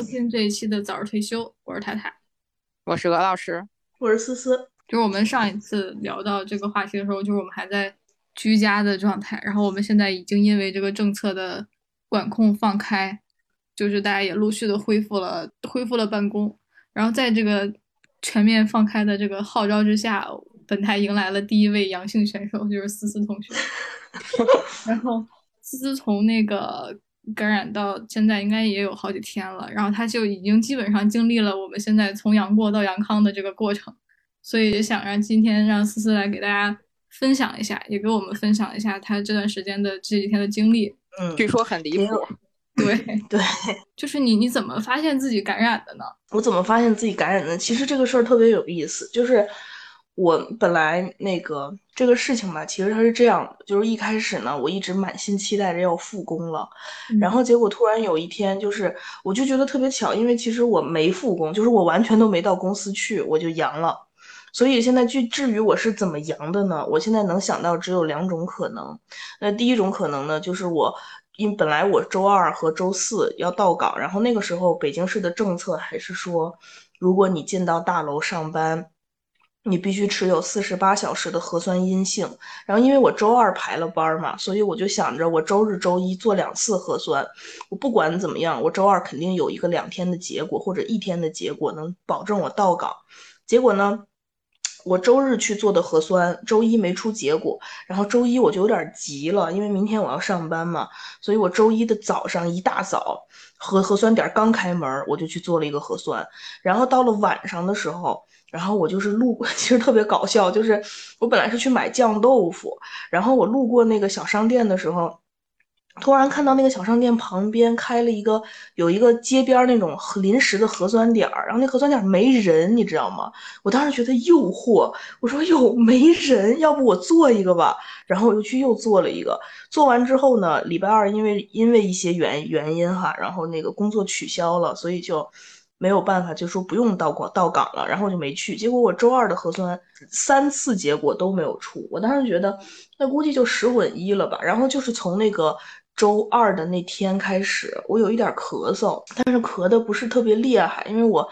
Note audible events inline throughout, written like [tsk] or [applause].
欢迎收听这一期的早日退休，我是太太，我是鹅老师，我是思思。就是我们上一次聊到这个话题的时候，就是我们还在居家的状态，然后我们现在已经因为这个政策的管控放开，就是大家也陆续的恢复了恢复了办公，然后在这个全面放开的这个号召之下，本台迎来了第一位阳性选手，就是思思同学，[laughs] 然后思思从那个。感染到现在应该也有好几天了，然后他就已经基本上经历了我们现在从阳过到阳康的这个过程，所以也想让今天让思思来给大家分享一下，也给我们分享一下他这段时间的这几天的经历。嗯，据说很离谱。对 [laughs] 对，就是你你怎么发现自己感染的呢？我怎么发现自己感染的？其实这个事儿特别有意思，就是。我本来那个这个事情吧，其实它是这样的，就是一开始呢，我一直满心期待着要复工了，然后结果突然有一天，就是我就觉得特别巧，因为其实我没复工，就是我完全都没到公司去，我就阳了。所以现在就至于我是怎么阳的呢？我现在能想到只有两种可能。那第一种可能呢，就是我因本来我周二和周四要到岗，然后那个时候北京市的政策还是说，如果你进到大楼上班。你必须持有四十八小时的核酸阴性，然后因为我周二排了班嘛，所以我就想着我周日、周一做两次核酸，我不管怎么样，我周二肯定有一个两天的结果或者一天的结果，能保证我到岗。结果呢，我周日去做的核酸，周一没出结果，然后周一我就有点急了，因为明天我要上班嘛，所以我周一的早上一大早核核酸点刚开门，我就去做了一个核酸，然后到了晚上的时候。然后我就是路过，[laughs] 其实特别搞笑，就是我本来是去买酱豆腐，然后我路过那个小商店的时候，突然看到那个小商店旁边开了一个有一个街边那种临时的核酸点儿，然后那核酸点儿没人，你知道吗？我当时觉得诱惑，我说哟没人，要不我做一个吧？然后我就去又做了一个，做完之后呢，礼拜二因为因为一些原原因哈，然后那个工作取消了，所以就。没有办法，就说不用到岗到岗了，然后我就没去。结果我周二的核酸三次结果都没有出，我当时觉得那估计就十混一了吧。然后就是从那个周二的那天开始，我有一点咳嗽，但是咳的不是特别厉害，因为我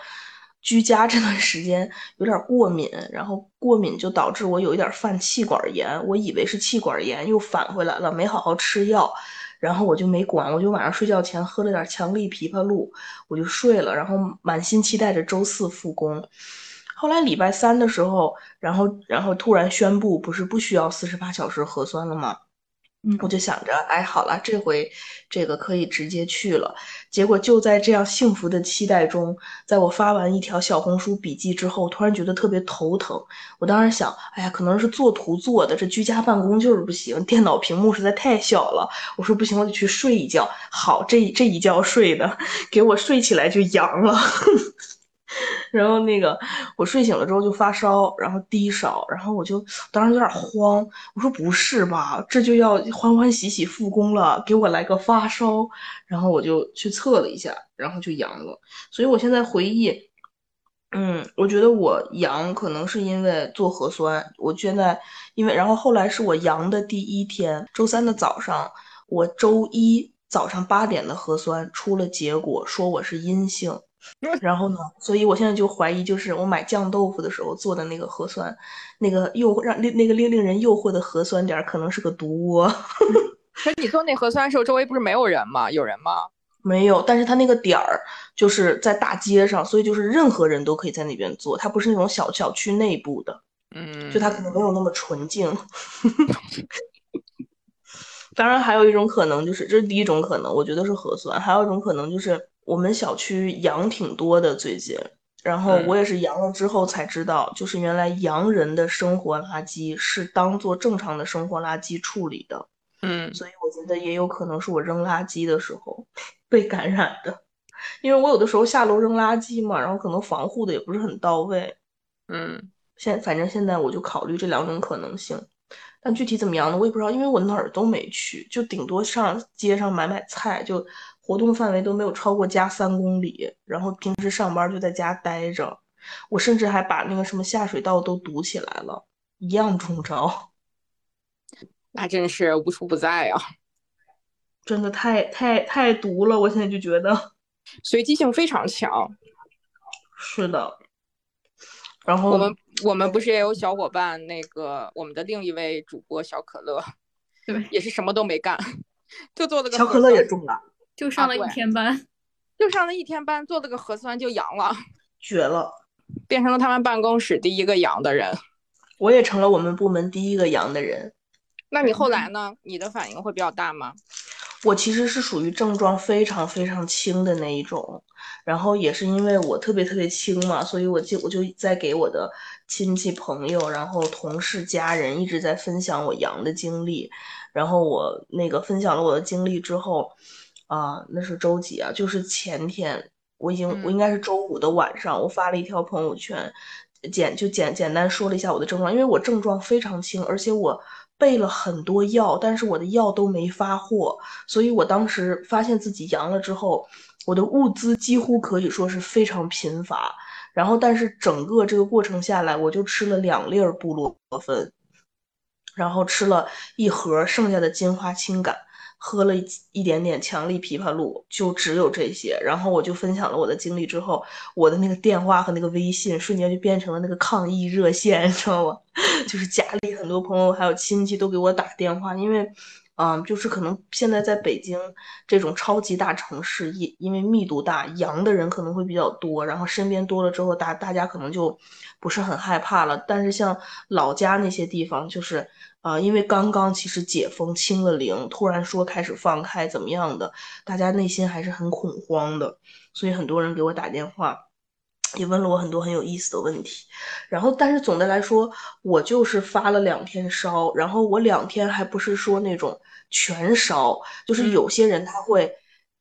居家这段时间有点过敏，然后过敏就导致我有一点犯气管炎，我以为是气管炎，又返回来了，没好好吃药。然后我就没管，我就晚上睡觉前喝了点强力枇杷露，我就睡了。然后满心期待着周四复工。后来礼拜三的时候，然后然后突然宣布，不是不需要四十八小时核酸了吗？我就想着，哎，好了，这回这个可以直接去了。结果就在这样幸福的期待中，在我发完一条小红书笔记之后，突然觉得特别头疼。我当时想，哎呀，可能是做图做的，这居家办公就是不行，电脑屏幕实在太小了。我说不行，我得去睡一觉。好，这这一觉睡的，[laughs] 给我睡起来就阳了。然后那个我睡醒了之后就发烧，然后低烧，然后我就当时有点慌，我说不是吧，这就要欢欢喜喜复工了，给我来个发烧，然后我就去测了一下，然后就阳了。所以我现在回忆，嗯，我觉得我阳可能是因为做核酸，我现在因为然后后来是我阳的第一天，周三的早上，我周一早上八点的核酸出了结果，说我是阴性。然后呢？所以我现在就怀疑，就是我买酱豆腐的时候做的那个核酸，那个诱让令那个令令人诱惑的核酸点可能是个毒窝。[laughs] 可你做那核酸的时候，周围不是没有人吗？有人吗？没有，但是他那个点儿就是在大街上，所以就是任何人都可以在那边做，它不是那种小小区内部的。嗯，就它可能没有那么纯净。[laughs] 当然，还有一种可能就是，这是第一种可能，我觉得是核酸。还有一种可能就是。我们小区羊挺多的最近，然后我也是阳了之后才知道，就是原来洋人的生活垃圾是当做正常的生活垃圾处理的，嗯，所以我觉得也有可能是我扔垃圾的时候被感染的，因为我有的时候下楼扔垃圾嘛，然后可能防护的也不是很到位，嗯，现反正现在我就考虑这两种可能性，但具体怎么样呢，我也不知道，因为我哪儿都没去，就顶多上街上买买菜就。活动范围都没有超过家三公里，然后平时上班就在家待着，我甚至还把那个什么下水道都堵起来了，一样中招。[laughs] 那真是无处不在啊！真的太太太毒了，我现在就觉得。[laughs] 随机性非常强。是的。然后我们我们不是也有小伙伴，那个我们的另一位主播小可乐，[laughs] 对，也是什么都没干，就做了个小可乐也中了，就上了一天班，[laughs] 就上了一天班，做了个核酸就阳了，绝了，变成了他们办公室第一个阳的人。我也成了我们部门第一个阳的人。那你后来呢？你的反应会比较大吗？[laughs] 我其实是属于症状非常非常轻的那一种，然后也是因为我特别特别轻嘛，所以我就我就在给我的亲戚朋友、然后同事、家人一直在分享我阳的经历，然后我那个分享了我的经历之后，啊，那是周几啊？就是前天，我已经我应该是周五的晚上，我发了一条朋友圈，简就简简单说了一下我的症状，因为我症状非常轻，而且我。备了很多药，但是我的药都没发货，所以我当时发现自己阳了之后，我的物资几乎可以说是非常贫乏。然后，但是整个这个过程下来，我就吃了两粒布洛芬，然后吃了一盒剩下的金花清感。喝了一点点强力枇杷露，就只有这些。然后我就分享了我的经历之后，我的那个电话和那个微信瞬间就变成了那个抗疫热线，你知道吗？[laughs] 就是家里很多朋友还有亲戚都给我打电话，因为，嗯，就是可能现在在北京这种超级大城市，因因为密度大，阳的人可能会比较多，然后身边多了之后，大大家可能就不是很害怕了。但是像老家那些地方，就是。啊，因为刚刚其实解封清了零，突然说开始放开怎么样的，大家内心还是很恐慌的，所以很多人给我打电话，也问了我很多很有意思的问题。然后，但是总的来说，我就是发了两天烧，然后我两天还不是说那种全烧，就是有些人他会。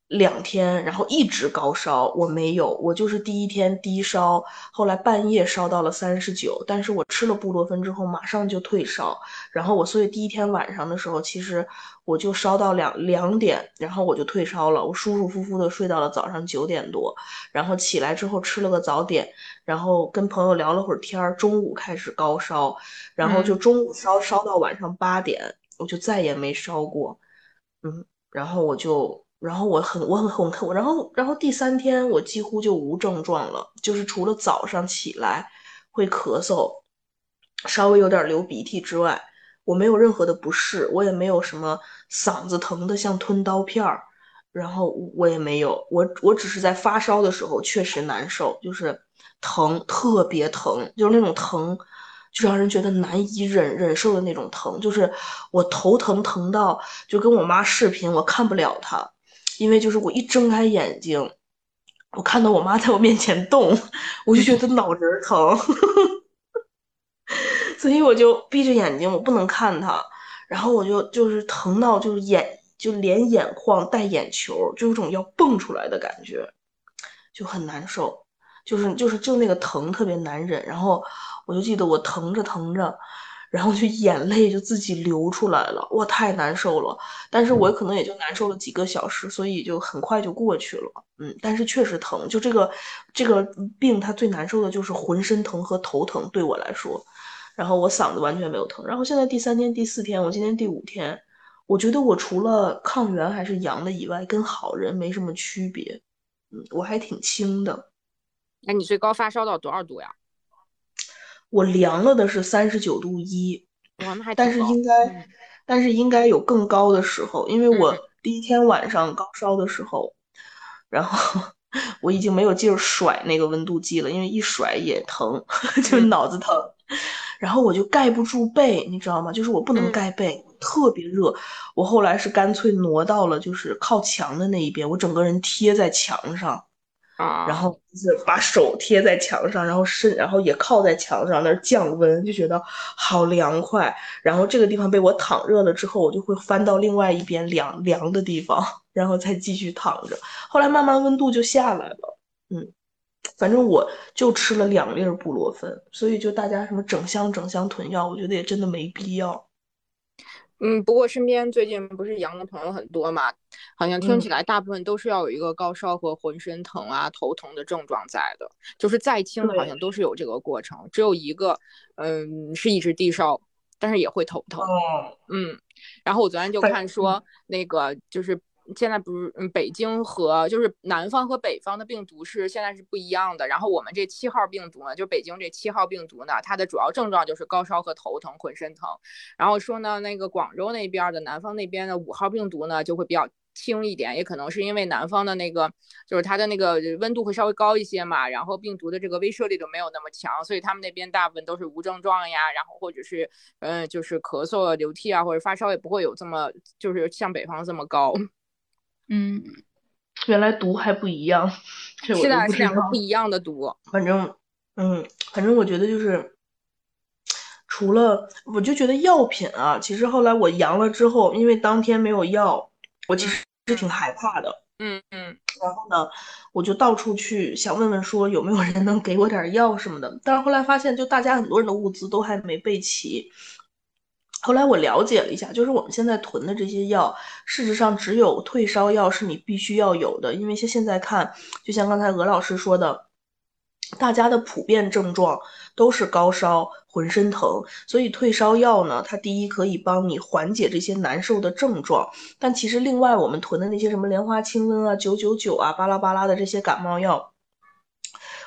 两天，然后一直高烧，我没有，我就是第一天低烧，后来半夜烧到了三十九，但是我吃了布洛芬之后马上就退烧，然后我所以第一天晚上的时候，其实我就烧到两两点，然后我就退烧了，我舒舒服服的睡到了早上九点多，然后起来之后吃了个早点，然后跟朋友聊了会儿天儿，中午开始高烧，然后就中午烧烧到晚上八点，我就再也没烧过，嗯，然后我就。然后我很我很很很，然后然后第三天我几乎就无症状了，就是除了早上起来会咳嗽，稍微有点流鼻涕之外，我没有任何的不适，我也没有什么嗓子疼的像吞刀片儿，然后我也没有，我我只是在发烧的时候确实难受，就是疼特别疼，就是那种疼就让人觉得难以忍忍受的那种疼，就是我头疼疼到就跟我妈视频，我看不了她。因为就是我一睁开眼睛，我看到我妈在我面前动，[laughs] 我就觉得脑仁疼，[laughs] 所以我就闭着眼睛，我不能看她，然后我就就是疼到就是眼就连眼眶带眼球，就有种要蹦出来的感觉，就很难受，就是就是就那个疼特别难忍，然后我就记得我疼着疼着。然后就眼泪就自己流出来了，哇，太难受了。但是我可能也就难受了几个小时，所以就很快就过去了。嗯，但是确实疼，就这个这个病，它最难受的就是浑身疼和头疼，对我来说。然后我嗓子完全没有疼。然后现在第三天、第四天，我今天第五天，我觉得我除了抗原还是阳的以外，跟好人没什么区别。嗯，我还挺轻的。那，你最高发烧到多少度呀？我量了的是三十九度一，但是应该，但是应该有更高的时候，因为我第一天晚上高烧的时候，然后 [laughs] 我已经没有劲儿甩那个温度计了，因为一甩也疼，[laughs] 就脑子疼，然后我就盖不住被，你知道吗？就是我不能盖被，特别热，我后来是干脆挪到了就是靠墙的那一边，我整个人贴在墙上。啊，然后就是把手贴在墙上，然后身，然后也靠在墙上那儿降温，就觉得好凉快。然后这个地方被我躺热了之后，我就会翻到另外一边凉凉的地方，然后再继续躺着。后来慢慢温度就下来了，嗯，反正我就吃了两粒布洛芬，所以就大家什么整箱整箱囤药，我觉得也真的没必要。嗯，不过身边最近不是阳的朋友很多嘛，好像听起来大部分都是要有一个高烧和浑身疼啊、头疼的症状在的，就是再轻的好像都是有这个过程，只有一个，嗯，是一直低烧，但是也会头疼。嗯，然后我昨天就看说那个就是现在不是嗯，北京和就是南方和北方的病毒是现在是不一样的。然后我们这七号病毒呢，就北京这七号病毒呢，它的主要症状就是高烧和头疼、浑身疼。然后说呢，那个广州那边的南方那边的五号病毒呢，就会比较。轻一点，也可能是因为南方的那个，就是它的那个温度会稍微高一些嘛，然后病毒的这个威慑力就没有那么强，所以他们那边大部分都是无症状呀，然后或者是，嗯，就是咳嗽啊、流涕啊，或者发烧也不会有这么，就是像北方这么高。嗯，原来毒还不一样，是的，是两个不一样的毒。反正，嗯，反正我觉得就是，除了我就觉得药品啊，其实后来我阳了之后，因为当天没有药，我其实。是挺害怕的，嗯嗯，然后呢，我就到处去想问问说有没有人能给我点药什么的，但是后来发现就大家很多人的物资都还没备齐。后来我了解了一下，就是我们现在囤的这些药，事实上只有退烧药是你必须要有的，因为现现在看，就像刚才鹅老师说的。大家的普遍症状都是高烧、浑身疼，所以退烧药呢，它第一可以帮你缓解这些难受的症状，但其实另外我们囤的那些什么莲花清瘟啊、九九九啊、巴拉巴拉的这些感冒药，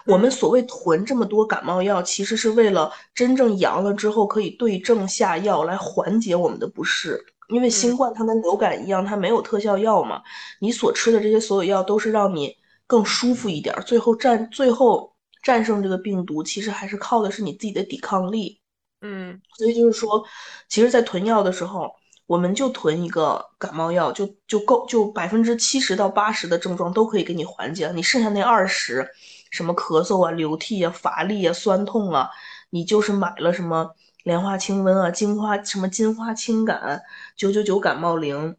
我们所谓囤这么多感冒药，其实是为了真正阳了之后可以对症下药来缓解我们的不适，因为新冠它跟流感一样，它没有特效药嘛，你所吃的这些所有药都是让你更舒服一点，最后占最后。战胜这个病毒，其实还是靠的是你自己的抵抗力。嗯，所以就是说，其实，在囤药的时候，我们就囤一个感冒药，就就够，就百分之七十到八十的症状都可以给你缓解了。你剩下那二十，什么咳嗽啊、流涕啊、乏力啊、酸痛啊，你就是买了什么莲花清瘟啊、金花什么金花清感、九九九感冒灵。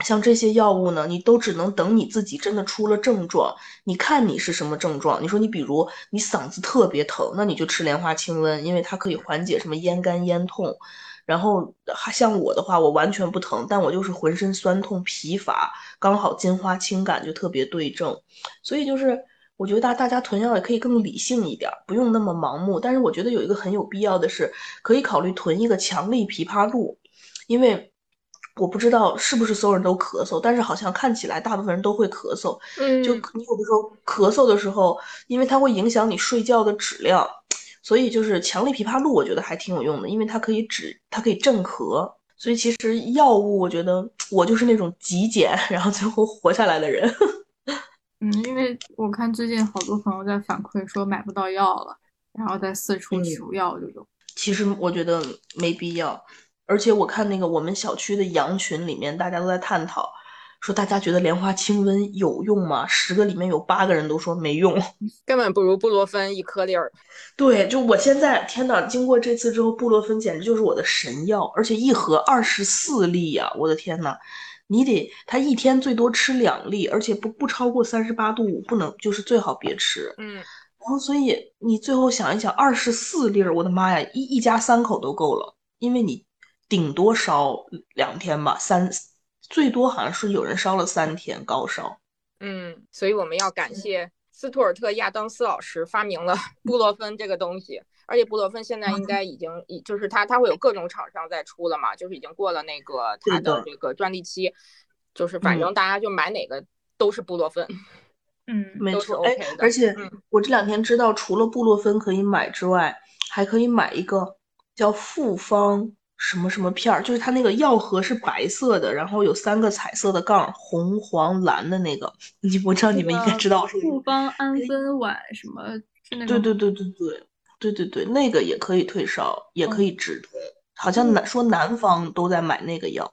像这些药物呢，你都只能等你自己真的出了症状，你看你是什么症状。你说你比如你嗓子特别疼，那你就吃莲花清瘟，因为它可以缓解什么咽干咽痛。然后还像我的话，我完全不疼，但我就是浑身酸痛疲乏，刚好金花清感就特别对症。所以就是我觉得大大家囤药也可以更理性一点，不用那么盲目。但是我觉得有一个很有必要的是，可以考虑囤一个强力枇杷露，因为。我不知道是不是所有人都咳嗽，但是好像看起来大部分人都会咳嗽。嗯，就你有的时候咳嗽的时候，因为它会影响你睡觉的质量，所以就是强力枇杷露，我觉得还挺有用的，因为它可以止，它可以镇咳。所以其实药物，我觉得我就是那种极简，然后最后活下来的人。[laughs] 嗯，因为我看最近好多朋友在反馈说买不到药了，然后在四处求药这种。其实我觉得没必要。而且我看那个我们小区的羊群里面，大家都在探讨，说大家觉得莲花清瘟有用吗？十个里面有八个人都说没用，[laughs] 根本不如布洛芬一颗粒儿。对，就我现在，天呐，经过这次之后，布洛芬简直就是我的神药，而且一盒二十四粒呀！我的天呐，你得他一天最多吃两粒，而且不不超过三十八度五，不能就是最好别吃。嗯，然后所以你最后想一想，二十四粒儿，我的妈呀，一一家三口都够了，因为你。顶多烧两天吧，三最多好像是有人烧了三天高烧。嗯，所以我们要感谢斯图尔特·亚当斯老师发明了布洛芬这个东西，而且布洛芬现在应该已经，已就是它它会有各种厂商在出了嘛，就是已经过了那个它的这个专利期，就是反正大家就买哪个都是布洛芬。嗯，没错。哎，而且我这两天知道，除了布洛芬可以买之外，还可以买一个叫复方。什么什么片儿，就是它那个药盒是白色的，然后有三个彩色的杠，红、黄、蓝的那个。你我知道你们应该知道。复方氨酚烷什么？对对对对对对对对，那个也可以退烧，也可以止痛。好像南说南方都在买那个药。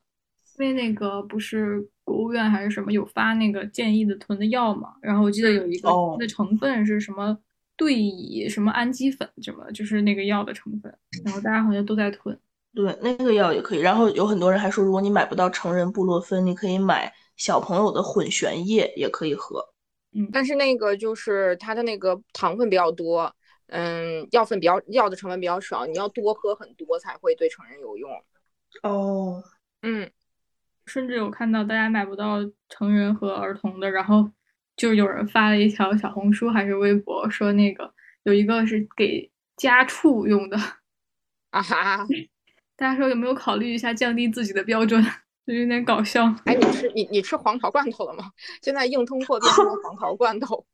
因为那个不是国务院还是什么有发那个建议的囤的药嘛？然后我记得有一个的成分是什么对乙什么氨基粉什么，就是那个药的成分。然后大家好像都在囤。对，那个药也可以。然后有很多人还说，如果你买不到成人布洛芬，你可以买小朋友的混悬液，也可以喝。嗯，但是那个就是它的那个糖分比较多，嗯，药分比较药的成分比较少，你要多喝很多才会对成人有用。哦，嗯，甚至有看到大家买不到成人和儿童的，然后就有人发了一条小红书还是微博，说那个有一个是给家畜用的。啊哈。大家说有没有考虑一下降低自己的标准？就有点搞笑。哎，你吃你你吃黄桃罐头了吗？现在硬通货变成了黄桃罐头。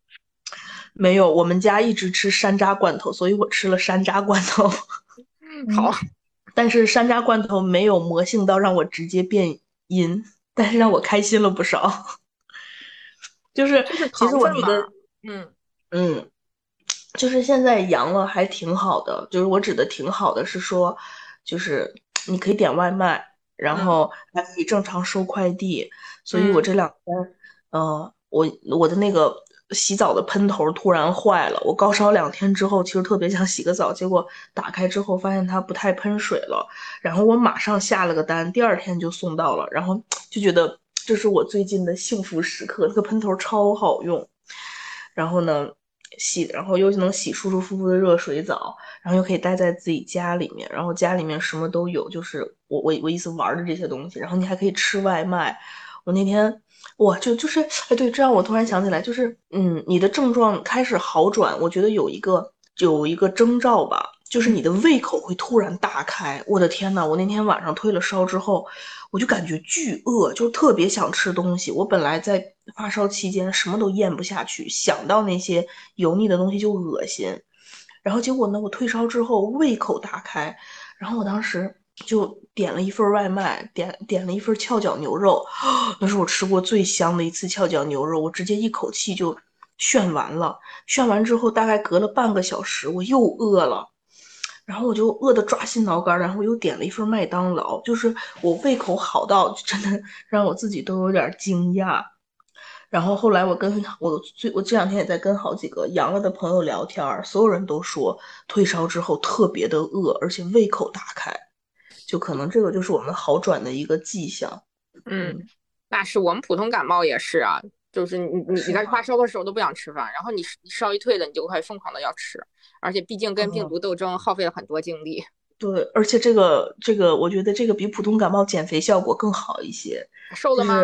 [laughs] 没有，我们家一直吃山楂罐头，所以我吃了山楂罐头。[laughs] 好，但是山楂罐头没有魔性到让我直接变阴，但是让我开心了不少。就是其实我觉得，嗯嗯，就是现在阳了还挺好的。就是我指的挺好的是说，就是你可以点外卖，然后还可以正常收快递。所以我这两天，嗯，我我的那个洗澡的喷头突然坏了，我高烧两天之后，其实特别想洗个澡，结果打开之后发现它不太喷水了，然后我马上下了个单，第二天就送到了，然后 [tsk] 就觉得。这是我最近的幸福时刻，这个喷头超好用。然后呢，洗，然后又能洗舒舒服服的热水澡，然后又可以待在自己家里面，然后家里面什么都有，就是我我我意思玩的这些东西。然后你还可以吃外卖。我那天，哇，就就是，哎，对，这让我突然想起来，就是，嗯，你的症状开始好转，我觉得有一个有一个征兆吧，就是你的胃口会突然大开。我的天呐，我那天晚上退了烧之后。我就感觉巨饿，就特别想吃东西。我本来在发烧期间什么都咽不下去，想到那些油腻的东西就恶心。然后结果呢，我退烧之后胃口大开，然后我当时就点了一份外卖，点点了一份翘脚牛肉，[gasps] 那是我吃过最香的一次翘脚牛肉，我直接一口气就炫完了。炫完之后，大概隔了半个小时，我又饿了。然后我就饿得抓心挠肝，然后又点了一份麦当劳，就是我胃口好到真的 [laughs] 让我自己都有点惊讶。然后后来我跟我最我这两天也在跟好几个阳了的朋友聊天，所有人都说退烧之后特别的饿，而且胃口大开，就可能这个就是我们好转的一个迹象。嗯，那是我们普通感冒也是啊。就是你你你在发烧的时候都不想吃饭，然后你你烧一退了，你就会疯狂的要吃，而且毕竟跟病毒斗争耗费了很多精力。对，而且这个这个，我觉得这个比普通感冒减肥效果更好一些。瘦了吗？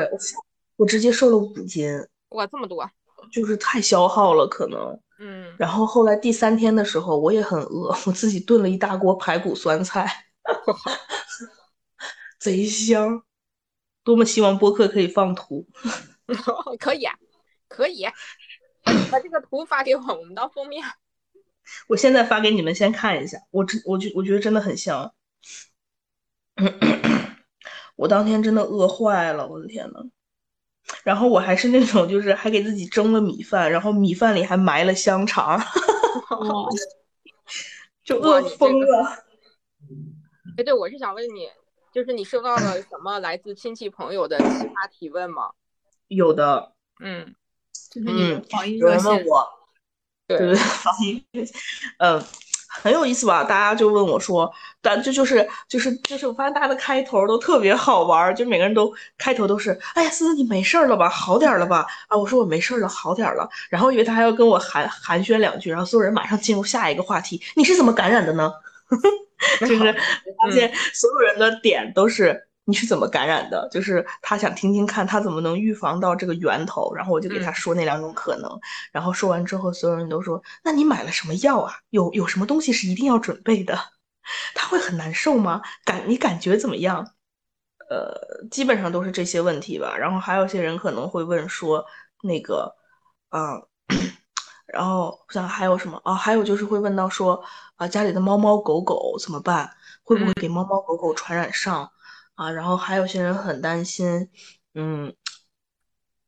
我直接瘦了五斤。哇，这么多！就是太消耗了，可能。嗯。然后后来第三天的时候，我也很饿，我自己炖了一大锅排骨酸菜，[laughs] 贼香。多么希望播客可以放图。[laughs] 可以，可以，把这个图发给我，我们当封面。我现在发给你们，先看一下。我真，我觉，我觉得真的很香。我当天真的饿坏了，我的天呐。然后我还是那种，就是还给自己蒸了米饭，然后米饭里还埋了香肠，[laughs] 就饿疯了。哎，对，我是想问你，就是你收到了什么来自亲戚朋友的奇葩提问吗？有的，嗯，嗯，有人问我，对对对，[laughs] 防疫热线，嗯，很有意思吧？大家就问我说，但这就是就是就是，我发现大家的开头都特别好玩，就每个人都开头都是，哎呀，思思你没事了吧？好点了吧？啊，我说我没事了，好点了。然后以为他还要跟我寒寒暄两句，然后所有人马上进入下一个话题，你是怎么感染的呢？[laughs] 就是发现所有人的点都是。你是怎么感染的？就是他想听听看他怎么能预防到这个源头，然后我就给他说那两种可能，然后说完之后，所有人都说：“那你买了什么药啊？有有什么东西是一定要准备的？他会很难受吗？感你感觉怎么样？”呃，基本上都是这些问题吧。然后还有些人可能会问说那个，嗯，然后我想还有什么啊？还有就是会问到说啊，家里的猫猫狗狗怎么办？会不会给猫猫狗狗传染上？啊，然后还有些人很担心，嗯，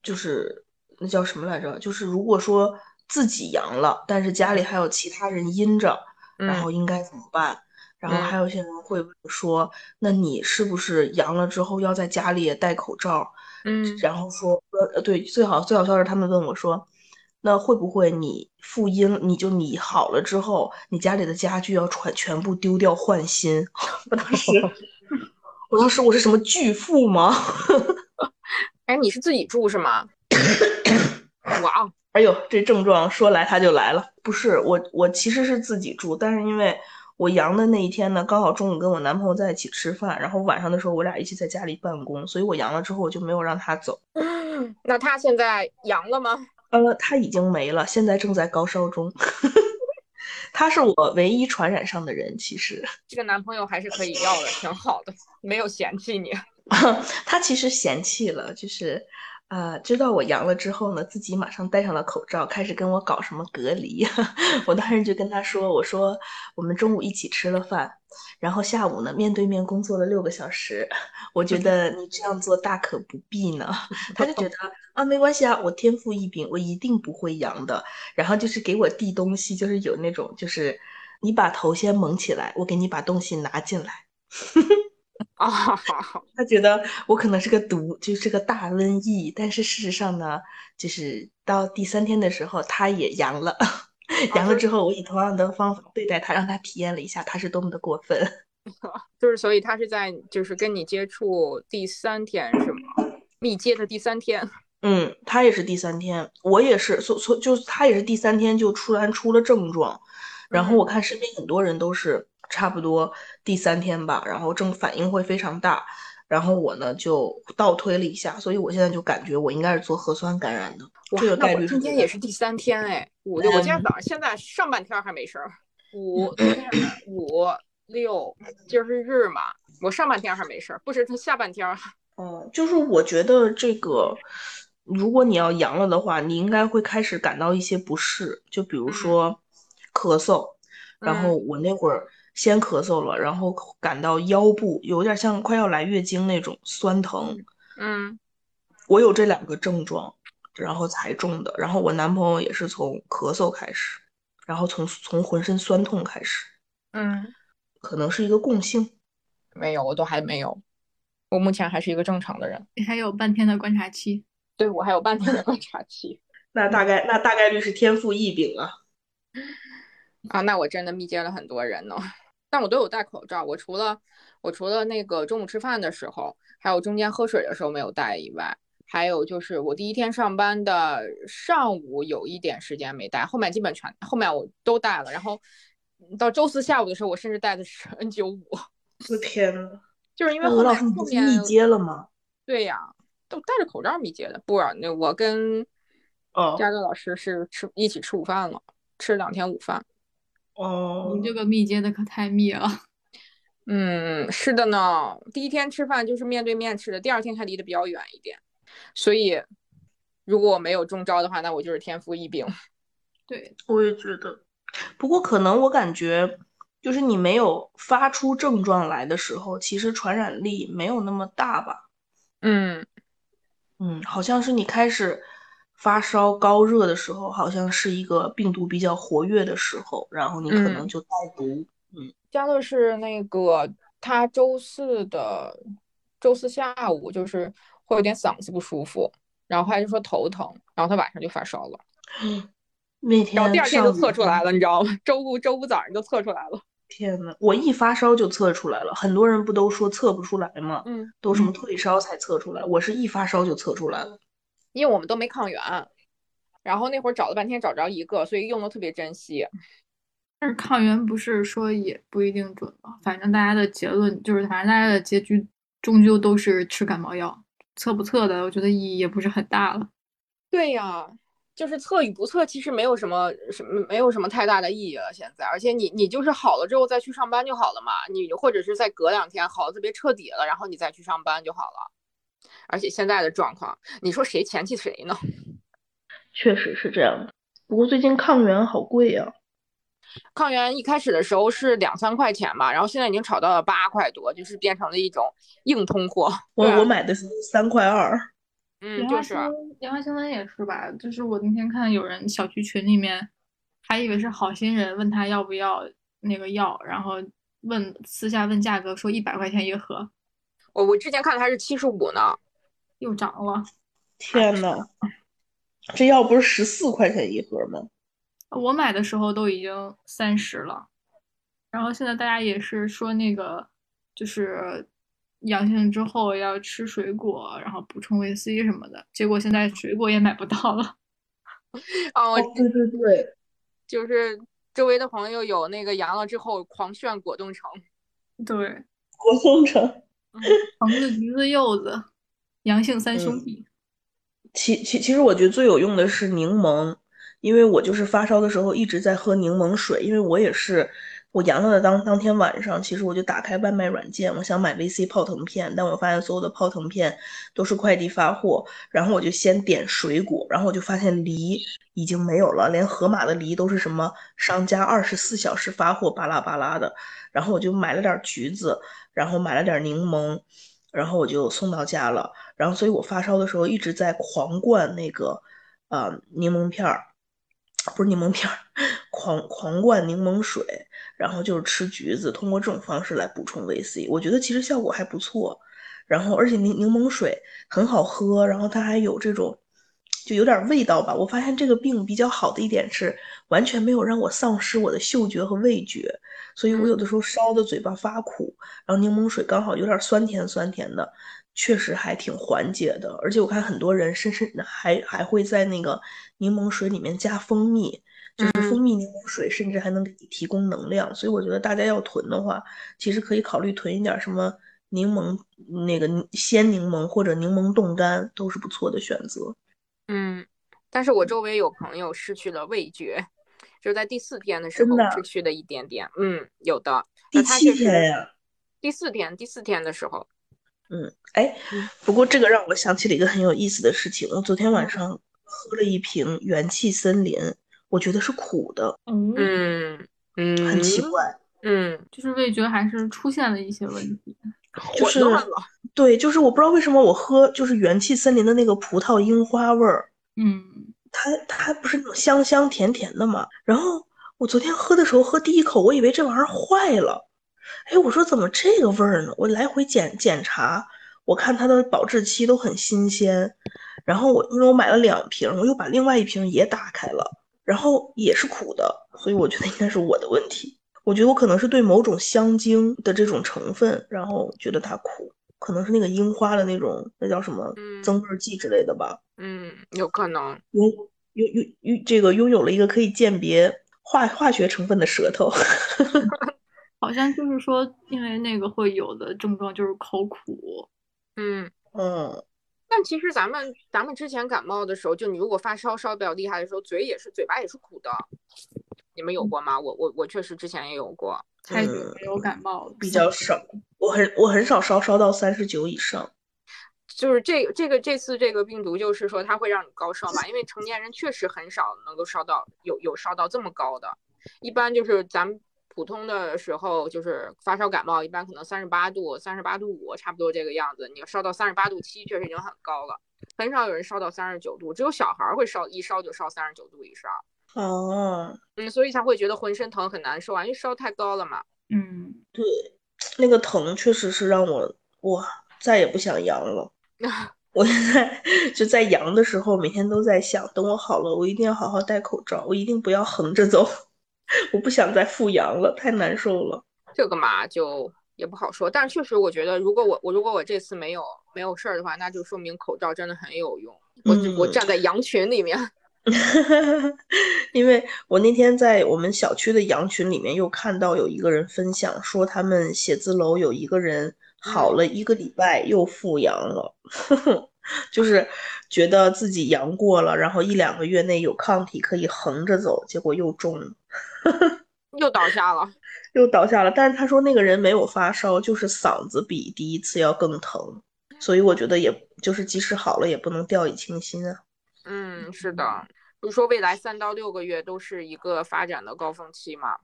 就是那叫什么来着？就是如果说自己阳了，但是家里还有其他人阴着，然后应该怎么办？然后还有些人会说，那你是不是阳了之后要在家里也戴口罩？嗯，然后说，呃，对，最好最好笑是他们问我说，那会不会你复阴，你就你好了之后，你家里的家具要全全部丢掉换新？[laughs] 我当时。[laughs] 我当时我是什么巨富吗？[laughs] 哎，你是自己住是吗？[coughs] 哇哦！哎呦，这症状说来他就来了。不是我，我其实是自己住，但是因为我阳的那一天呢，刚好中午跟我男朋友在一起吃饭，然后晚上的时候我俩一起在家里办公，所以我阳了之后我就没有让他走。那他现在阳了吗？呃，他已经没了，现在正在高烧中。[laughs] 他是我唯一传染上的人，其实这个男朋友还是可以要的，挺好的，没有嫌弃你。[laughs] 他其实嫌弃了，就是呃，知道我阳了之后呢，自己马上戴上了口罩，开始跟我搞什么隔离。[laughs] 我当时就跟他说：“我说我们中午一起吃了饭，然后下午呢面对面工作了六个小时，我觉得你这样做大可不必呢。[laughs] ”他就觉得啊，没关系啊，我天赋异禀，我一定不会阳的。然后就是给我递东西，就是有那种就是你把头先蒙起来，我给你把东西拿进来。[laughs] [laughs] 啊，他觉得我可能是个毒，就是个大瘟疫。但是事实上呢，就是到第三天的时候，他也阳了。阳了之后，我以同样的方法对待他，让他体验了一下他是多么的过分。[laughs] 就是，所以他是在就是跟你接触第三天是吗？密接的第三天。嗯，他也是第三天，我也是，所所就是他也是第三天就突然出了症状。然后我看身边很多人都是。差不多第三天吧，然后正反应会非常大，然后我呢就倒推了一下，所以我现在就感觉我应该是做核酸感染的，这个概率。今天也是第三天哎，五六，我今天早上现在上半天还没事儿，五五六今儿是日嘛，我上半天还没事儿，不是他下半天。嗯，就是我觉得这个，如果你要阳了的话，你应该会开始感到一些不适，就比如说咳嗽，然后我那会儿。先咳嗽了，然后感到腰部有点像快要来月经那种酸疼。嗯，我有这两个症状，然后才中的。然后我男朋友也是从咳嗽开始，然后从从浑身酸痛开始。嗯，可能是一个共性。没有，我都还没有。我目前还是一个正常的人。你还有半天的观察期。对，我还有半天的观察期。[laughs] 那大概那大概率是天赋异禀啊。[laughs] 啊，那我真的密接了很多人呢。但我都有戴口罩，我除了我除了那个中午吃饭的时候，还有中间喝水的时候没有戴以外，还有就是我第一天上班的上午有一点时间没戴，后面基本全后面我都戴了。然后到周四下午的时候，我甚至戴的是 N95。我的天呐，[laughs] 就是因为后面后面密接了吗？对呀，都戴着口罩密接的。不，那我跟佳乐老师是吃一起吃午饭了，吃了两天午饭。哦，你这个密接的可太密了。[laughs] 嗯，是的呢。第一天吃饭就是面对面吃的，第二天还离得比较远一点。所以，如果我没有中招的话，那我就是天赋异禀。[laughs] 对，我也觉得。不过可能我感觉，就是你没有发出症状来的时候，其实传染力没有那么大吧？嗯嗯，好像是你开始。发烧高热的时候，好像是一个病毒比较活跃的时候，然后你可能就带毒。嗯，加乐是那个他周四的周四下午就是会有点嗓子不舒服，然后他就说头疼，然后他晚上就发烧了。[gasps] 那天，然后第二天就测出来了，你知道吗？周五周五早上就测出来了。天呐，我一发烧就测出来了，很多人不都说测不出来吗？嗯，都什么退烧才测出来，我是一发烧就测出来了。因为我们都没抗原，然后那会儿找了半天找着一个，所以用的特别珍惜。但是抗原不是说也不一定准吗？反正大家的结论就是，反正大家的结局终究都是吃感冒药。测不测的，我觉得意义也不是很大了。对呀，就是测与不测，其实没有什么什么没有什么太大的意义了。现在，而且你你就是好了之后再去上班就好了嘛。你或者是再隔两天好的特别彻底了，然后你再去上班就好了。而且现在的状况，你说谁嫌弃谁呢？[laughs] 确实是这样的。不过最近抗原好贵呀，抗原一开始的时候是两三块钱吧，然后现在已经炒到了八块多，就是变成了一种硬通货。[laughs] 我我买的是三块二。嗯，就是。莲花清瘟也是吧？就是我那天看有人小区群里面，还以为是好心人问他要不要那个药，然后问私下问价格，说一百块钱一盒。我我之前看的还是七十五呢。又涨了！天呐，这药不是十四块钱一盒吗？我买的时候都已经三十了，然后现在大家也是说那个，就是阳性之后要吃水果，然后补充维 C 什么的。结果现在水果也买不到了。哦，对对对，就是周围的朋友有那个阳了之后狂炫果冻橙。对，果冻橙，橙子、橘子、柚子。阳性三兄弟，其其其实我觉得最有用的是柠檬，因为我就是发烧的时候一直在喝柠檬水，因为我也是我阳了的当当天晚上，其实我就打开外卖软件，我想买 VC 泡腾片，但我发现所有的泡腾片都是快递发货，然后我就先点水果，然后我就发现梨已经没有了，连盒马的梨都是什么商家二十四小时发货，巴拉巴拉的，然后我就买了点橘子，然后买了点柠檬，然后我就送到家了，然后所以我发烧的时候一直在狂灌那个呃柠檬片儿，不是柠檬片儿，狂狂灌柠檬水。然后就是吃橘子，通过这种方式来补充维 C 我觉得其实效果还不错。然后而且柠柠檬水很好喝，然后它还有这种就有点味道吧。我发现这个病比较好的一点是完全没有让我丧失我的嗅觉和味觉，所以我有的时候烧的嘴巴发苦，然后柠檬水刚好有点酸甜酸甜的，确实还挺缓解的。而且我看很多人甚至还还会在那个柠檬水里面加蜂蜜。就是蜂蜜柠檬水，甚至还能给你提供能量，所以我觉得大家要囤的话，其实可以考虑囤一点什么柠檬那个鲜柠檬或者柠檬冻干，都是不错的选择。嗯，但是我周围有朋友失去了味觉，就是在第四天的时候失去的一点点。嗯，有的。第七天呀？第四天，第四天的时候。嗯，哎，不过这个让我想起了一个很有意思的事情，我昨天晚上喝了一瓶元气森林。我觉得是苦的，嗯嗯，很奇怪，嗯，就是味觉还是出现了一些问题，就是对，就是我不知道为什么我喝就是元气森林的那个葡萄樱花味儿，嗯，它它不是那种香香甜甜的嘛，然后我昨天喝的时候喝第一口，我以为这玩意儿坏了，哎，我说怎么这个味儿呢？我来回检检查，我看它的保质期都很新鲜，然后我因为我买了两瓶，我又把另外一瓶也打开了。然后也是苦的，所以我觉得应该是我的问题。我觉得我可能是对某种香精的这种成分，然后觉得它苦，可能是那个樱花的那种，那叫什么增味剂之类的吧。嗯，有可能。拥拥拥拥，这个拥有了一个可以鉴别化化学成分的舌头。[laughs] 好像就是说，因为那个会有的症状就是口苦。嗯嗯。但其实咱们咱们之前感冒的时候，就你如果发烧烧的比较厉害的时候，嘴也是嘴巴也是苦的。你们有过吗？我我我确实之前也有过。太久没有感冒，比较少。我很我很少烧烧到三十九以上。就是这这个这次这个病毒，就是说它会让你高烧嘛？因为成年人确实很少能够烧到有有烧到这么高的，一般就是咱们。普通的时候就是发烧感冒，一般可能三十八度、三十八度五，差不多这个样子。你要烧到三十八度七，确实已经很高了。很少有人烧到三十九度，只有小孩会烧，一烧就烧三十九度以上。哦，嗯，所以才会觉得浑身疼很难受啊，因为烧太高了嘛。嗯，对，那个疼确实是让我哇再也不想阳了。[laughs] 我现在就在阳的时候，每天都在想，等我好了，我一定要好好戴口罩，我一定不要横着走。[laughs] 我不想再复阳了，太难受了。这个嘛，就也不好说。但是确实，我觉得如果我我如果我这次没有没有事儿的话，那就说明口罩真的很有用。我我站在羊群里面，[laughs] 因为我那天在我们小区的羊群里面又看到有一个人分享说，他们写字楼有一个人好了一个礼拜又复阳了。[laughs] 就是觉得自己阳过了，然后一两个月内有抗体可以横着走，结果又中了，[laughs] 又倒下了，又倒下了。但是他说那个人没有发烧，就是嗓子比第一次要更疼，所以我觉得也就是即使好了也不能掉以轻心啊。嗯，是的，不是说未来三到六个月都是一个发展的高峰期嘛？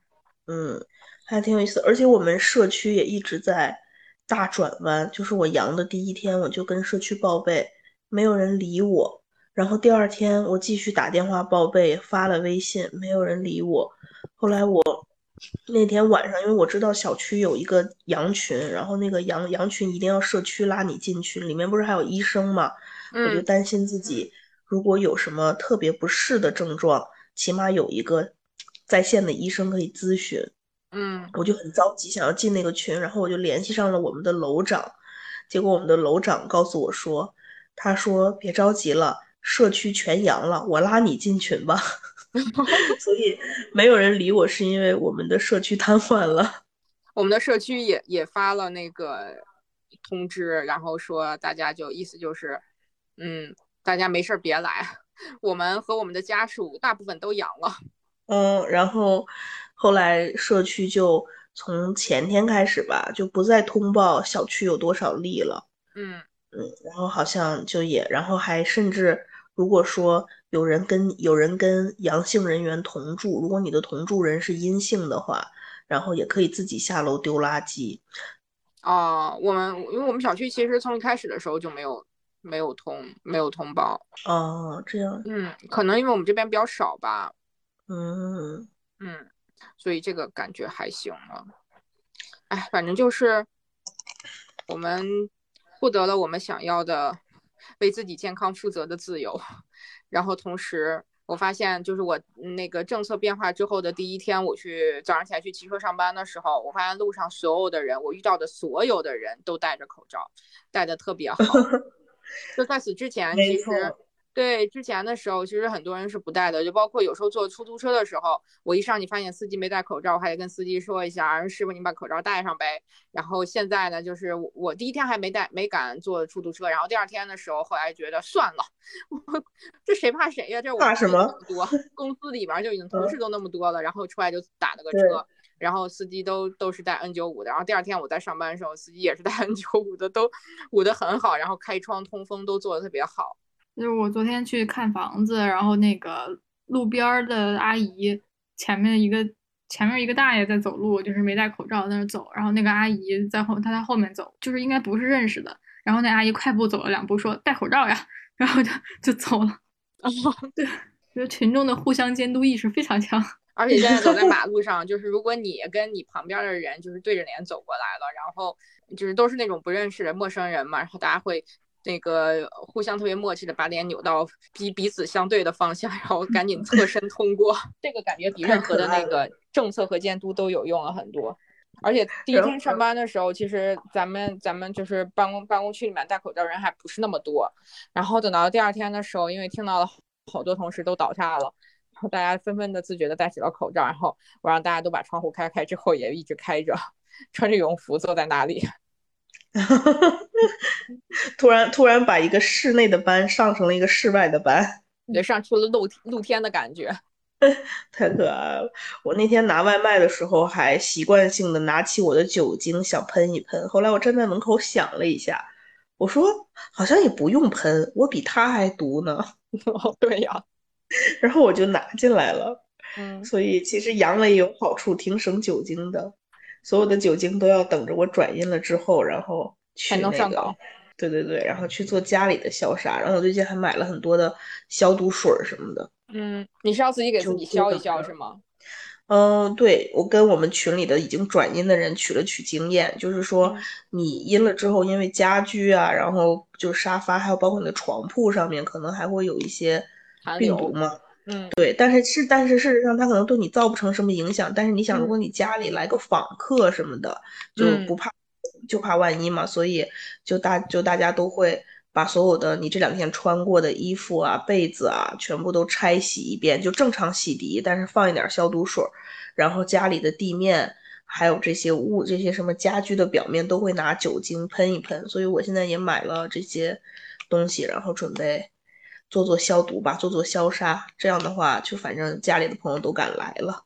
嗯，还挺有意思，而且我们社区也一直在。大转弯，就是我阳的第一天，我就跟社区报备，没有人理我。然后第二天我继续打电话报备，发了微信，没有人理我。后来我那天晚上，因为我知道小区有一个羊群，然后那个羊羊群一定要社区拉你进群，里面不是还有医生嘛？我就担心自己如果有什么特别不适的症状，起码有一个在线的医生可以咨询。嗯，我就很着急，想要进那个群，然后我就联系上了我们的楼长，结果我们的楼长告诉我说，他说别着急了，社区全阳了，我拉你进群吧。[laughs] [laughs] 所以没有人理我，是因为我们的社区瘫痪了。[laughs] 我们的社区也也发了那个通知，然后说大家就意思就是，嗯，大家没事别来，我们和我们的家属大部分都阳了。嗯，然后。后来社区就从前天开始吧，就不再通报小区有多少例了。嗯嗯，然后好像就也，然后还甚至如果说有人跟有人跟阳性人员同住，如果你的同住人是阴性的话，然后也可以自己下楼丢垃圾。哦，我们因为我们小区其实从一开始的时候就没有没有通没有通报。哦，这样。嗯，可能因为我们这边比较少吧。嗯嗯，所以这个感觉还行了。哎，反正就是我们获得了我们想要的为自己健康负责的自由，[laughs] 然后同时我发现，就是我那个政策变化之后的第一天，我去早上起来去骑车上班的时候，我发现路上所有的人，我遇到的所有的人都戴着口罩，戴的特别好。[laughs] 就在此之前，其实。对，之前的时候，其实很多人是不戴的，就包括有时候坐出租车的时候，我一上去发现司机没戴口罩，我还得跟司机说一下，师傅你把口罩戴上呗。然后现在呢，就是我第一天还没戴，没敢坐出租车，然后第二天的时候，后来觉得算了，这谁怕谁呀？这我怕什么？多公司里边就已经同事都那么多了，然后出来就打了个车，然后司机都都是戴 N 九五的，然后第二天我在上班的时候，司机也是戴 [laughs] N 九五的，都捂得很好，然后开窗通风都做得特别好。就是我昨天去看房子，然后那个路边的阿姨前面一个前面一个大爷在走路，就是没戴口罩在那走，然后那个阿姨在后他在后面走，就是应该不是认识的，然后那阿姨快步走了两步说戴口罩呀，然后就就走了。哦，[laughs] 对，觉得群众的互相监督意识非常强，而且现在走在 [laughs] 马路上，就是如果你跟你旁边的人就是对着脸走过来了，然后就是都是那种不认识的陌生人嘛，然后大家会。那个互相特别默契的把脸扭到彼彼此相对的方向，然后赶紧侧身通过。[laughs] 这个感觉比任何的那个政策和监督都有用了很多。而且第一天上班的时候，其实咱们咱们就是办公办公区里面戴口罩人还不是那么多。然后等到第二天的时候，因为听到了好多同事都倒下了，然后大家纷纷的自觉的戴起了口罩。然后我让大家都把窗户开开，之后也一直开着，穿着羽绒服坐在那里。[laughs] 突然，突然把一个室内的班上成了一个室外的班，也上出了露露天的感觉，[laughs] 太可爱了。我那天拿外卖的时候，还习惯性的拿起我的酒精想喷一喷，后来我站在门口想了一下，我说好像也不用喷，我比他还毒呢。[laughs] 哦，对呀，然后我就拿进来了。嗯，所以其实阳了也有好处，挺省酒精的。所有的酒精都要等着我转阴了之后，然后去那个，对对对，然后去做家里的消杀。然后我最近还买了很多的消毒水什么的。嗯，你是要自己给自己消一消是吗？嗯，对，我跟我们群里的已经转阴的人取了取经验，就是说你阴了之后，因为家居啊，然后就沙发，还有包括你的床铺上面，可能还会有一些病毒嘛。嗯，对，但是是，但是事实上，它可能对你造不成什么影响。但是你想，如果你家里来个访客什么的，就不怕，就怕万一嘛。所以就大就大家都会把所有的你这两天穿过的衣服啊、被子啊，全部都拆洗一遍，就正常洗涤，但是放一点消毒水。然后家里的地面还有这些物、这些什么家居的表面都会拿酒精喷一喷。所以我现在也买了这些东西，然后准备。做做消毒吧，做做消杀，这样的话，就反正家里的朋友都敢来了。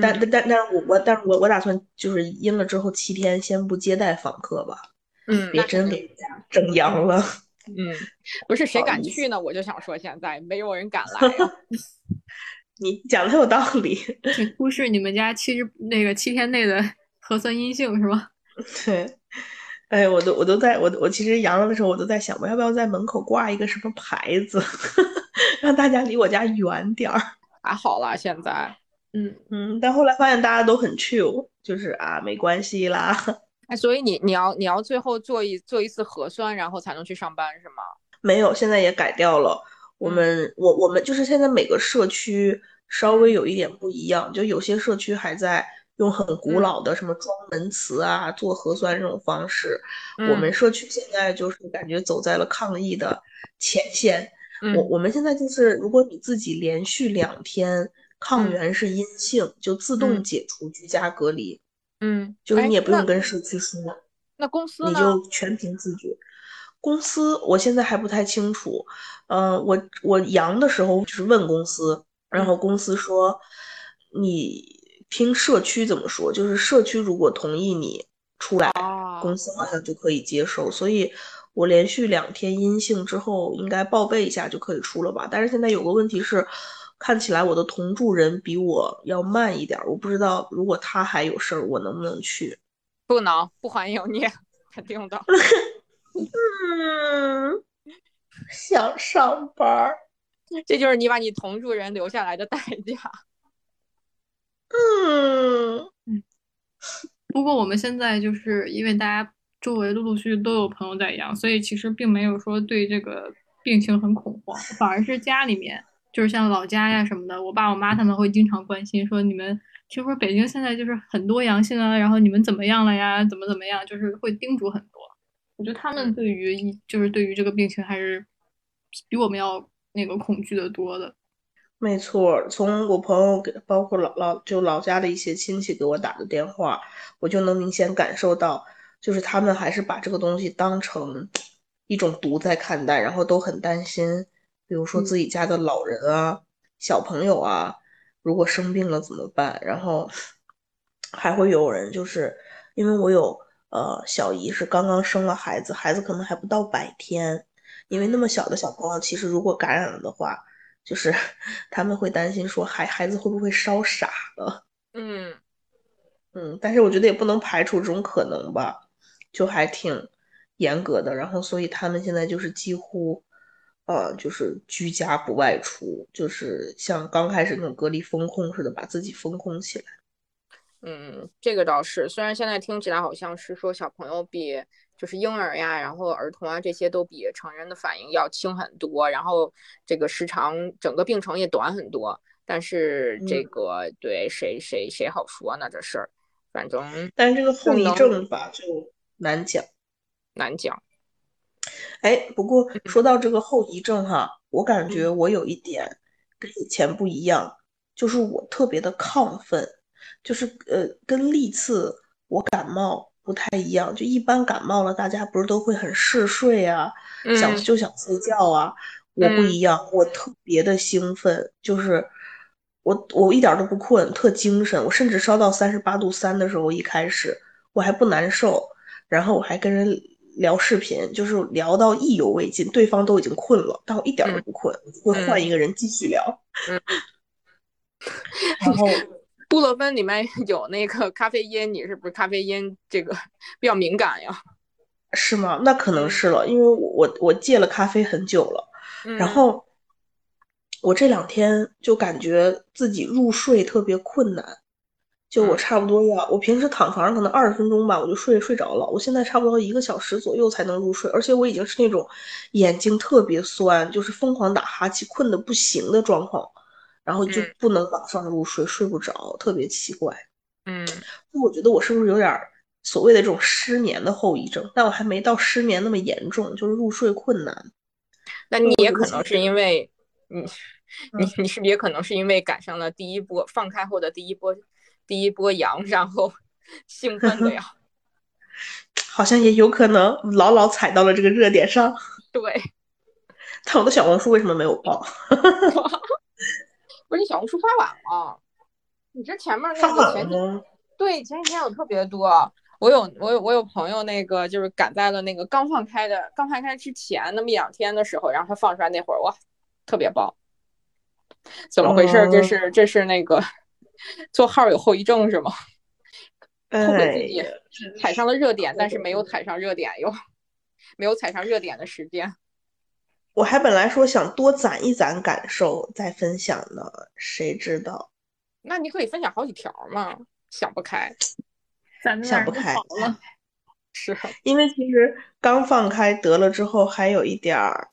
但但但但是我我但是我我打算就是阴了之后七天先不接待访客吧。嗯，别真给家整阳了。嗯，不是谁敢去呢？我就想说现在没有人敢来。[laughs] 你讲的很有道理。忽视你们家七日那个七天内的核酸阴性是吗？对。哎，我都我都在我我其实阳了的时候，我都在想，我要不要在门口挂一个什么牌子，[laughs] 让大家离我家远点儿。还好啦，现在，嗯嗯，但后来发现大家都很 chill，就是啊，没关系啦。[laughs] 哎，所以你你要你要最后做一做一次核酸，然后才能去上班是吗？没有，现在也改掉了。我们我我们就是现在每个社区稍微有一点不一样，就有些社区还在。用很古老的什么装门磁啊，做核酸这种方式，我们社区现在就是感觉走在了抗疫的前线。我我们现在就是，如果你自己连续两天抗原是阴性，就自动解除居家隔离。嗯，就是你也不用跟社区说。那公司你就全凭自觉。公司我现在还不太清楚。嗯，我我阳的时候就是问公司，然后公司说你。听社区怎么说，就是社区如果同意你出来，哦公司好像就可以接受。所以我连续两天阴性之后，应该报备一下就可以出了吧？但是现在有个问题是，看起来我的同住人比我要慢一点，我不知道如果他还有事儿，我能不能去？不能，不欢迎你，肯定的。嗯，[laughs] 想上班儿。这就是你把你同住人留下来的代价。嗯，不过我们现在就是因为大家周围陆陆续续都有朋友在阳，所以其实并没有说对这个病情很恐慌，反而是家里面，就是像老家呀什么的，我爸我妈他们会经常关心说你们听说北京现在就是很多阳性啊，然后你们怎么样了呀？怎么怎么样？就是会叮嘱很多。我觉得他们对于一就是对于这个病情还是比我们要那个恐惧的多的。没错，从我朋友给，包括老老就老家的一些亲戚给我打的电话，我就能明显感受到，就是他们还是把这个东西当成一种毒在看待，然后都很担心，比如说自己家的老人啊、小朋友啊，如果生病了怎么办？然后还会有人就是因为我有呃小姨是刚刚生了孩子，孩子可能还不到百天，因为那么小的小朋友，其实如果感染了的话。就是 [laughs] 他们会担心说孩孩子会不会烧傻了，嗯嗯，但是我觉得也不能排除这种可能吧，就还挺严格的。然后所以他们现在就是几乎，呃，就是居家不外出，就是像刚开始那种隔离风控似的，把自己封控起来。嗯，这个倒是，虽然现在听起来好像是说小朋友比。就是婴儿呀，然后儿童啊，这些都比成人的反应要轻很多，然后这个时长整个病程也短很多。但是这个对谁谁谁好说呢？这事儿，反正但是这个后遗症吧就难讲，难讲。哎，不过说到这个后遗症哈，我感觉我有一点跟以前不一样，就是我特别的亢奋，就是呃，跟历次我感冒。不太一样，就一般感冒了，大家不是都会很嗜睡啊，想就想睡觉啊。我不一样，我特别的兴奋，就是我我一点都不困，特精神。我甚至烧到三十八度三的时候，一开始我还不难受，然后我还跟人聊视频，就是聊到意犹未尽，对方都已经困了，但我一点都不困，会换一个人继续聊。[laughs] 然后。布洛芬里面 [laughs] 有那个咖啡因，你是不是咖啡因这个 [laughs] 比较敏感呀？是吗？那可能是了，因为我我戒了咖啡很久了，然后我这两天就感觉自己入睡特别困难，就我差不多要我平时躺床上可能二十分钟吧，我就睡睡着了，我现在差不多一个小时左右才能入睡，而且我已经是那种眼睛特别酸，就是疯狂打哈欠、困得不行的状况。然后就不能马上入睡，睡不着，特别奇怪。嗯，我觉得我是不是有点所谓的这种失眠的后遗症？但我还没到失眠那么严重，就是入睡困难。那你也可能是因为你，你你是不是也可能是因为赶上了第一波放开后的第一波第一波阳，然后 [laughs] 兴奋的呀？[laughs] 好像也有可能，牢牢踩到了这个热点上。[laughs] 对，但我的小红书为什么没有爆？不是你小红书发晚了，你这前面那个前几对前几天有特别多，我有我有我有朋友那个就是赶在了那个刚放开的刚放开之前那么一两天的时候，然后他放出来那会儿哇特别爆，怎么回事？这是这是那个做号有后遗症是吗？[laughs] 后悔自己踩上了热点，[laughs] 但是没有踩上热点又，没有踩上热点的时间。我还本来说想多攒一攒感受再分享呢，谁知道？那你可以分享好几条嘛，想不开，想不开了。[laughs] 是，因为其实刚放开得了之后，还有一点儿，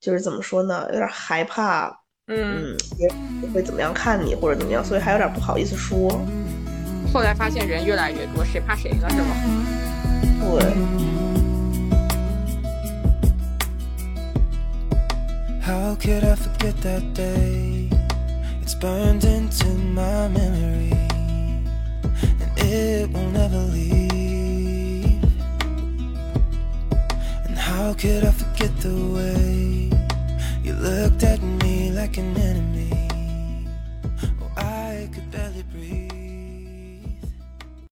就是怎么说呢，有点害怕，嗯，别人会怎么样看你或者怎么样，所以还有点不好意思说。后来发现人越来越多，谁怕谁呢？是吗？对。How could I forget that day? It's burned into my memory, and it will never leave. And how could I forget the way you looked at me like an enemy?